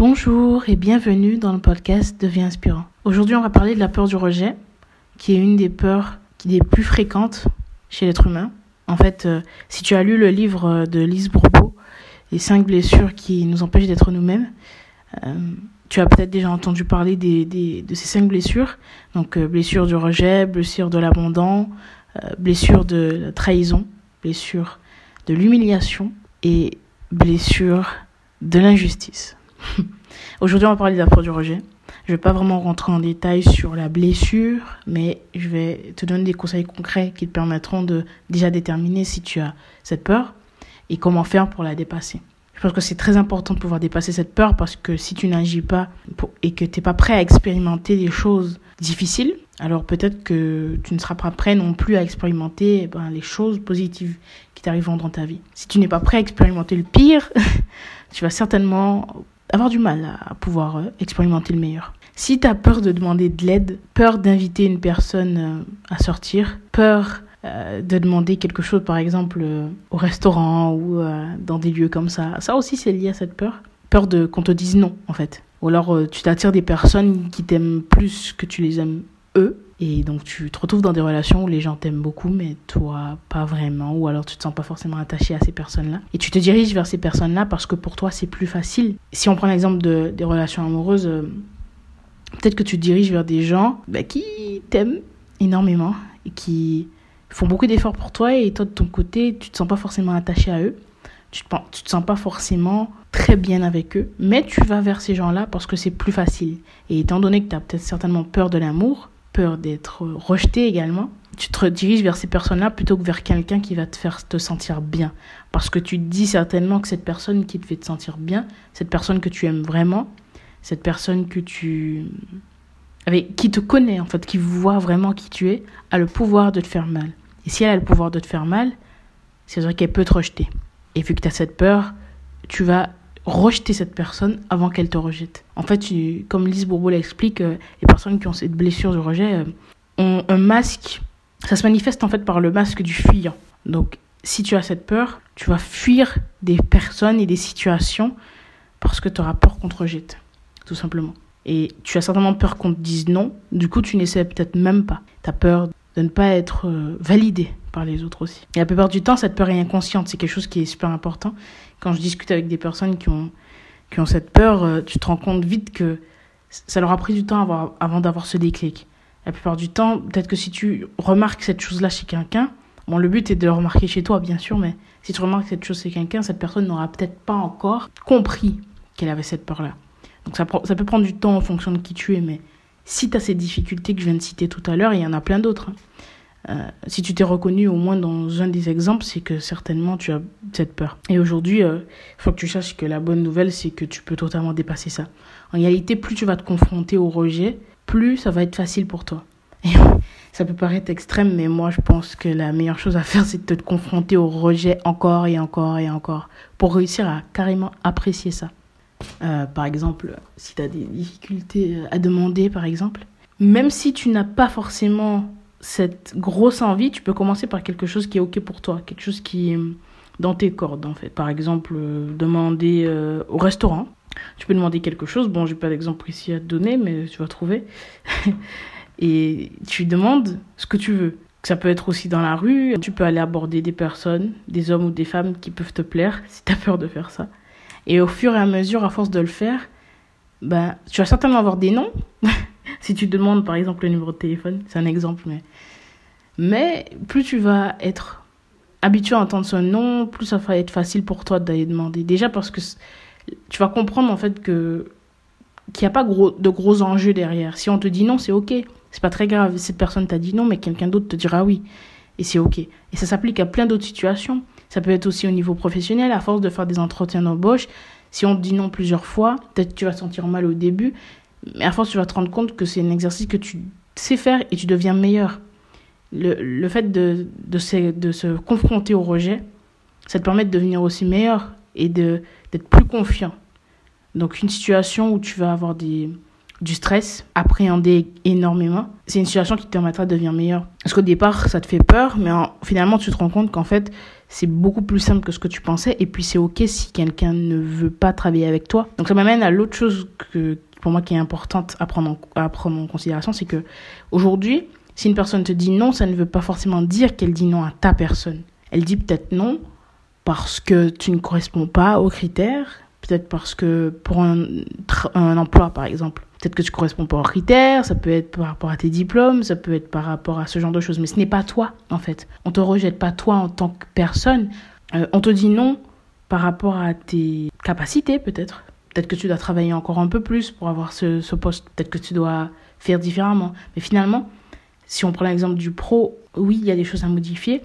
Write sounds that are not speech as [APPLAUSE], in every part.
Bonjour et bienvenue dans le podcast Deviens inspirant. Aujourd'hui, on va parler de la peur du rejet, qui est une des peurs qui est plus fréquentes chez l'être humain. En fait, euh, si tu as lu le livre de Lise Bourbeau, Les cinq blessures qui nous empêchent d'être nous-mêmes, euh, tu as peut-être déjà entendu parler de ces cinq blessures. Donc, euh, blessure du rejet, blessure de l'abandon, blessure de la trahison, blessure de l'humiliation et blessure de l'injustice. [LAUGHS] Aujourd'hui, on va parler de la peur du rejet. Je ne vais pas vraiment rentrer en détail sur la blessure, mais je vais te donner des conseils concrets qui te permettront de déjà déterminer si tu as cette peur et comment faire pour la dépasser. Je pense que c'est très important de pouvoir dépasser cette peur parce que si tu n'agis pas et que tu n'es pas prêt à expérimenter des choses difficiles, alors peut-être que tu ne seras pas prêt non plus à expérimenter eh ben, les choses positives qui t'arriveront dans ta vie. Si tu n'es pas prêt à expérimenter le pire, [LAUGHS] tu vas certainement avoir du mal à pouvoir euh, expérimenter le meilleur. Si tu as peur de demander de l'aide, peur d'inviter une personne euh, à sortir, peur euh, de demander quelque chose par exemple au restaurant ou dans des lieux comme ça, ça aussi c'est lié à cette peur. Peur de qu'on te dise non en fait. Ou alors tu t'attires des personnes qui t'aiment plus que tu les aimes eux et donc tu te retrouves dans des relations où les gens t'aiment beaucoup, mais toi pas vraiment, ou alors tu te sens pas forcément attaché à ces personnes-là. Et tu te diriges vers ces personnes-là parce que pour toi c'est plus facile. Si on prend l'exemple de, des relations amoureuses, euh, peut-être que tu te diriges vers des gens bah, qui t'aiment énormément et qui font beaucoup d'efforts pour toi et toi de ton côté tu te sens pas forcément attaché à eux. Tu te, tu te sens pas forcément très bien avec eux, mais tu vas vers ces gens-là parce que c'est plus facile. Et étant donné que tu as peut-être certainement peur de l'amour, peur d'être rejeté également, tu te diriges vers ces personnes-là plutôt que vers quelqu'un qui va te faire te sentir bien. Parce que tu dis certainement que cette personne qui te fait te sentir bien, cette personne que tu aimes vraiment, cette personne que tu avec qui te connaît en fait, qui voit vraiment qui tu es, a le pouvoir de te faire mal. Et si elle a le pouvoir de te faire mal, c'est vrai qu'elle peut te rejeter. Et vu que tu as cette peur, tu vas rejeter cette personne avant qu'elle te rejette. En fait, comme Lise Bourbeau l'explique, euh, les personnes qui ont cette blessure de rejet euh, ont un masque. Ça se manifeste en fait par le masque du fuyant. Donc, si tu as cette peur, tu vas fuir des personnes et des situations parce que tu auras peur qu'on te rejette, tout simplement. Et tu as certainement peur qu'on te dise non, du coup tu n'essaies peut-être même pas. Tu as peur de ne pas être euh, validé par les autres aussi. Et la plupart du temps, cette peur est inconsciente, c'est quelque chose qui est super important. Quand je discute avec des personnes qui ont, qui ont cette peur, euh, tu te rends compte vite que ça leur a pris du temps avant, avant d'avoir ce déclic. La plupart du temps, peut-être que si tu remarques cette chose-là chez quelqu'un, bon, le but est de le remarquer chez toi, bien sûr, mais si tu remarques cette chose chez quelqu'un, cette personne n'aura peut-être pas encore compris qu'elle avait cette peur-là. Donc ça, ça peut prendre du temps en fonction de qui tu es, mais si tu as ces difficultés que je viens de citer tout à l'heure, il y en a plein d'autres. Hein. Euh, si tu t'es reconnu au moins dans un des exemples, c'est que certainement tu as cette peur. Et aujourd'hui, il euh, faut que tu saches que la bonne nouvelle, c'est que tu peux totalement dépasser ça. En réalité, plus tu vas te confronter au rejet, plus ça va être facile pour toi. Et [LAUGHS] ça peut paraître extrême, mais moi je pense que la meilleure chose à faire, [LAUGHS] c'est de te confronter au rejet encore et encore et encore pour réussir à carrément apprécier ça. Euh, par exemple, si tu as des difficultés à demander, par exemple, même si tu n'as pas forcément cette grosse envie, tu peux commencer par quelque chose qui est OK pour toi, quelque chose qui est dans tes cordes, en fait. Par exemple, euh, demander euh, au restaurant. Tu peux demander quelque chose. Bon, j'ai pas d'exemple ici à te donner, mais tu vas trouver. [LAUGHS] Et tu demandes ce que tu veux. Ça peut être aussi dans la rue. Tu peux aller aborder des personnes, des hommes ou des femmes qui peuvent te plaire [LAUGHS] si tu as peur de faire ça. Et au fur et à mesure, à force de le faire, ben, tu vas certainement avoir des noms. [LAUGHS] si tu demandes par exemple le numéro de téléphone, c'est un exemple, mais. Mais plus tu vas être habitué à entendre ce nom, plus ça va être facile pour toi d'aller demander. Déjà parce que tu vas comprendre en fait que qu'il n'y a pas gros, de gros enjeux derrière. Si on te dit non, c'est ok. C'est pas très grave. Cette personne t'a dit non, mais quelqu'un d'autre te dira oui. Et c'est ok. Et ça s'applique à plein d'autres situations. Ça peut être aussi au niveau professionnel, à force de faire des entretiens d'embauche. Si on te dit non plusieurs fois, peut-être tu vas sentir mal au début, mais à force tu vas te rendre compte que c'est un exercice que tu sais faire et tu deviens meilleur. Le, le fait de, de, se, de se confronter au rejet, ça te permet de devenir aussi meilleur et d'être plus confiant. Donc une situation où tu vas avoir des du stress, appréhender énormément, c'est une situation qui te permettra de devenir meilleur. Parce qu'au départ, ça te fait peur, mais finalement, tu te rends compte qu'en fait, c'est beaucoup plus simple que ce que tu pensais. Et puis, c'est OK si quelqu'un ne veut pas travailler avec toi. Donc, ça m'amène à l'autre chose que, pour moi qui est importante à prendre en, à prendre en considération, c'est que aujourd'hui, si une personne te dit non, ça ne veut pas forcément dire qu'elle dit non à ta personne. Elle dit peut-être non parce que tu ne corresponds pas aux critères, peut-être parce que pour un, un emploi, par exemple, peut-être que tu corresponds pas aux critères, ça peut être par rapport à tes diplômes, ça peut être par rapport à ce genre de choses, mais ce n'est pas toi, en fait. On te rejette pas toi en tant que personne. Euh, on te dit non par rapport à tes capacités, peut-être. Peut-être que tu dois travailler encore un peu plus pour avoir ce, poste. Peut-être que tu dois faire différemment. Mais finalement, si on prend l'exemple du pro, oui, il y a des choses à modifier.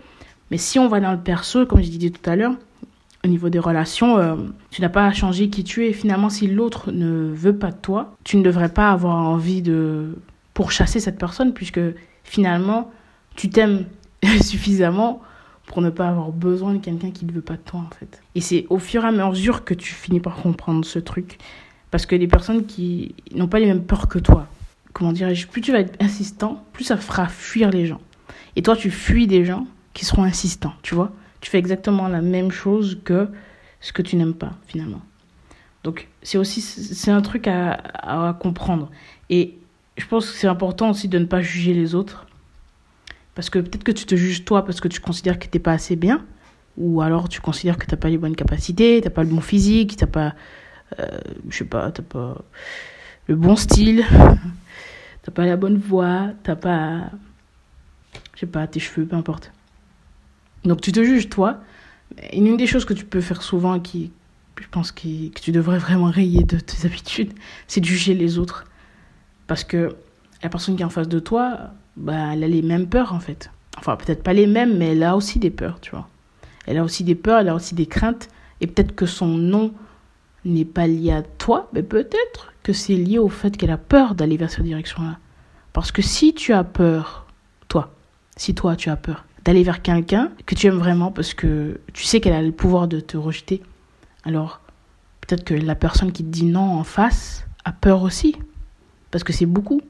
Mais si on va dans le perso, comme je disais tout à l'heure, au niveau des relations, euh, tu n'as pas à changer qui tu es. Finalement, si l'autre ne veut pas de toi, tu ne devrais pas avoir envie de pourchasser cette personne, puisque finalement, tu t'aimes [LAUGHS] suffisamment pour ne pas avoir besoin de quelqu'un qui ne veut pas de toi, en fait. Et c'est au fur et à mesure que tu finis par comprendre ce truc. Parce que les personnes qui n'ont pas les mêmes peurs que toi, comment dirais-je, plus tu vas être insistant, plus ça fera fuir les gens. Et toi, tu fuis des gens qui seront insistants, tu vois tu fais exactement la même chose que ce que tu n'aimes pas finalement. Donc c'est aussi c'est un truc à, à, comprendre. Et je pense que c'est important aussi de ne pas juger les autres. Parce que peut-être que tu te juges toi parce que tu considères que tu n'es pas assez bien. Ou alors tu considères que tu n'as pas les bonnes capacités, tu n'as pas le bon physique, tu n'as pas... Euh, je sais pas, tu n'as pas le bon style, [LAUGHS] tu n'as pas la bonne voix, tu n'as pas... Je sais pas, tes cheveux, peu importe. Donc tu te juges toi. Et une des choses que tu peux faire souvent, qui, je pense que, que tu devrais vraiment rayer de tes [LAUGHS] habitudes, c'est de juger les autres. Parce que la personne qui est en face de toi, bah, elle a les mêmes peurs en fait. Enfin, peut-être pas les mêmes, mais elle a aussi des peurs, tu vois. Elle a aussi des peurs, elle a aussi des craintes. Et peut-être que son nom n'est pas lié à toi, mais peut-être que c'est lié au fait qu'elle a peur d'aller vers cette direction-là. Parce que si tu as peur, toi, si toi tu as peur, d'aller vers quelqu'un que tu aimes vraiment parce que tu sais qu'elle a le pouvoir de te rejeter. Alors, peut-être que la personne qui te dit non en face a peur aussi. Parce que c'est beaucoup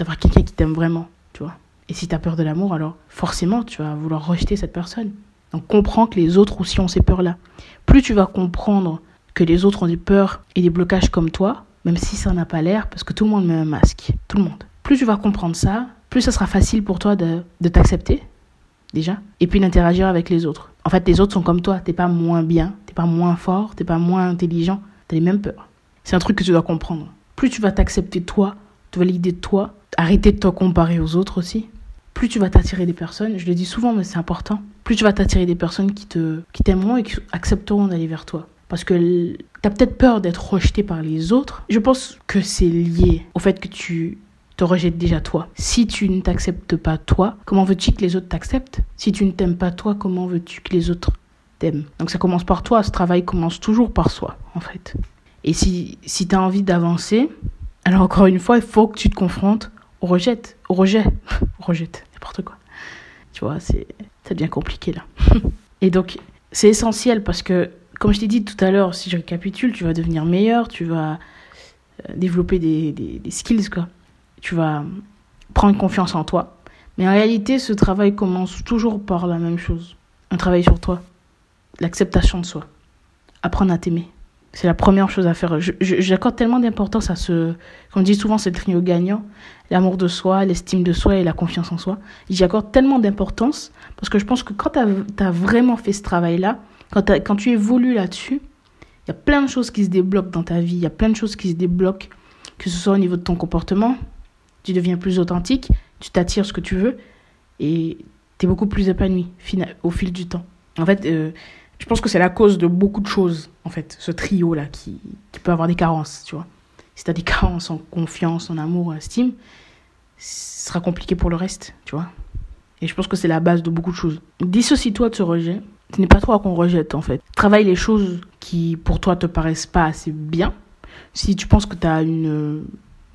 d'avoir quelqu'un qui t'aime vraiment, tu vois. Et si tu as peur de l'amour, alors forcément, tu vas vouloir rejeter cette personne. Donc comprends que les autres aussi ont ces peurs-là. Plus tu vas comprendre que les autres ont des peurs et des blocages comme toi, même si ça n'a pas l'air, parce que tout le monde met un masque. Tout le monde. Plus tu vas comprendre ça, plus ça sera facile pour toi de, t'accepter déjà, et puis d'interagir avec les autres. En fait, les autres sont comme toi, t'es pas moins bien, t'es pas moins fort, t'es pas moins intelligent, t'as les mêmes peurs. C'est un truc que tu dois comprendre. Plus tu vas t'accepter toi, te valider de toi, arrêter de te comparer aux autres aussi, plus tu vas t'attirer des personnes, je le dis souvent mais c'est important, plus tu vas t'attirer des personnes qui te qui t'aimeront et qui accepteront d'aller vers toi. Parce que tu as peut-être peur d'être rejeté par les autres. Je pense que c'est lié au fait que tu te rejettes déjà toi. Si tu ne t'acceptes pas toi, comment veux-tu que les autres t'acceptent? Si tu ne t'aimes pas toi, comment veux-tu que les autres t'aiment? Donc ça commence par toi, ce travail commence toujours par soi, en fait. Et si, si tu as envie d'avancer, alors encore une fois, il faut que tu te confrontes au rejet, [LAUGHS] au rejet, au rejet, n'importe quoi. Tu vois, c'est ça devient compliqué là. [LAUGHS] Et donc, c'est essentiel parce que, comme je t'ai dit tout à l'heure, si je récapitule, tu vas devenir meilleur, tu vas euh, développer des, des, des skills, quoi tu vas prendre confiance en toi. Mais en réalité, ce travail commence toujours par la même chose. Un travail sur toi. L'acceptation de soi. Apprendre à t'aimer. C'est la première chose à faire. J'accorde tellement d'importance à ce, comme dit souvent, c'est le trio gagnant. L'amour de soi, l'estime de soi et la confiance en soi. J'y accorde tellement d'importance parce que je pense que quand tu as, as, vraiment fait ce travail-là, quand, quand tu évolues là-dessus, il y a plein de choses qui se débloquent dans ta vie. Il y a plein de choses qui se débloquent, que ce soit au niveau de ton comportement, tu deviens plus authentique, tu t'attires ce que tu veux et tu es beaucoup plus épanoui au fil du temps. En fait, euh, je pense que c'est la cause de beaucoup de choses, en fait, ce trio-là qui, peut avoir des carences, tu vois. Si tu as des [LAUGHS] carences en confiance, en amour, en estime, ce sera compliqué pour le reste, tu vois. Et je pense que c'est la base de beaucoup de choses. Dissocie-toi de ce rejet. Ce n'est pas toi qu'on rejette, en fait. Travaille les choses qui, pour toi, te paraissent pas assez bien. Si tu penses que tu as une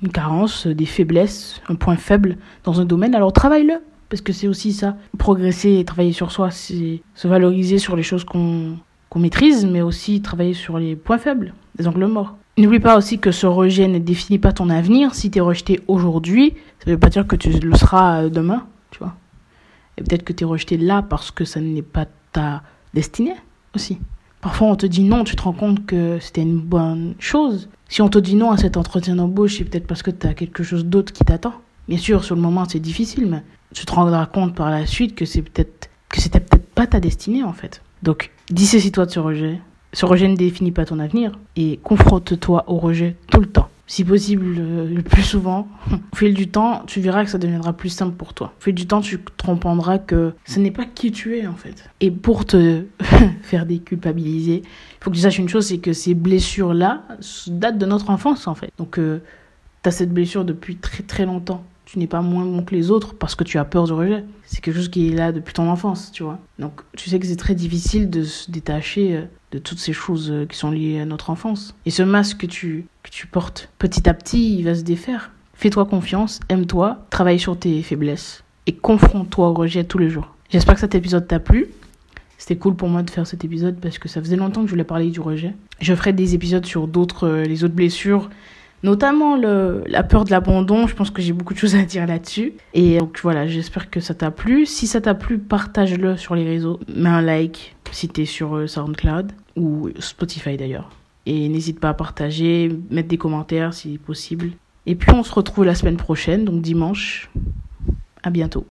une carence, des faiblesses, un point faible dans un domaine, alors travaille-le. Parce que c'est aussi ça. Progresser et travailler sur soi, c'est se valoriser sur les choses qu'on qu'on maîtrise, mais aussi travailler sur les points faibles, les angles morts. N'oublie pas aussi que ce rejet ne définit pas ton avenir. Si tu es rejeté aujourd'hui, ça ne veut pas dire que tu le seras euh, demain, tu vois. Et peut-être que tu es rejeté là parce que ça n'est pas ta destinée aussi. Parfois, on te dit non, tu te rends compte que c'était une bonne chose. Si on te dit non à cet entretien d'embauche, c'est peut-être parce que tu as quelque chose d'autre qui t'attend. Bien sûr, sur le moment, c'est difficile, mais tu te rendras compte par la suite que c'est peut-être que c'était peut-être pas ta destinée en fait. Donc, dissaisis-toi de ce rejet, ce rejet ne définit pas ton avenir et confronte-toi au rejet tout le temps. Si possible, le plus souvent. [LAUGHS] Au fil du temps, tu verras que ça deviendra plus simple pour toi. Au fil du temps, tu comprendras que ce n'est pas qui tu es en fait. Et pour te [LAUGHS] faire déculpabiliser, il faut que tu saches une chose, c'est que ces blessures-là datent de notre enfance en fait. Donc, euh, tu as cette blessure depuis très très longtemps tu n'es pas moins bon que les autres parce que tu as peur du rejet. C'est quelque chose qui est là depuis ton enfance, tu vois. Donc tu sais que c'est très difficile de se détacher euh, de toutes ces choses euh, qui sont liées à notre enfance. Et ce masque que tu, que tu portes, petit à petit, il va se défaire. Fais-toi confiance, aime-toi, travaille sur tes faiblesses et confronte-toi au rejet tous les jours. J'espère que cet épisode t'a plu. C'était cool pour moi de faire cet épisode parce que ça faisait longtemps que je voulais parler du rejet. Je ferai des épisodes sur d'autres, euh, les autres blessures, notamment le, la peur de l'abandon. Je pense que j'ai beaucoup de choses à dire là-dessus. Et donc voilà, j'espère que ça t'a plu. Si ça t'a plu, partage-le sur les réseaux. Mets un like si t'es sur euh, SoundCloud ou Spotify d'ailleurs. Et n'hésite pas à partager, mettre des commentaires si possible. Et puis on se retrouve la semaine prochaine, donc dimanche. À bientôt.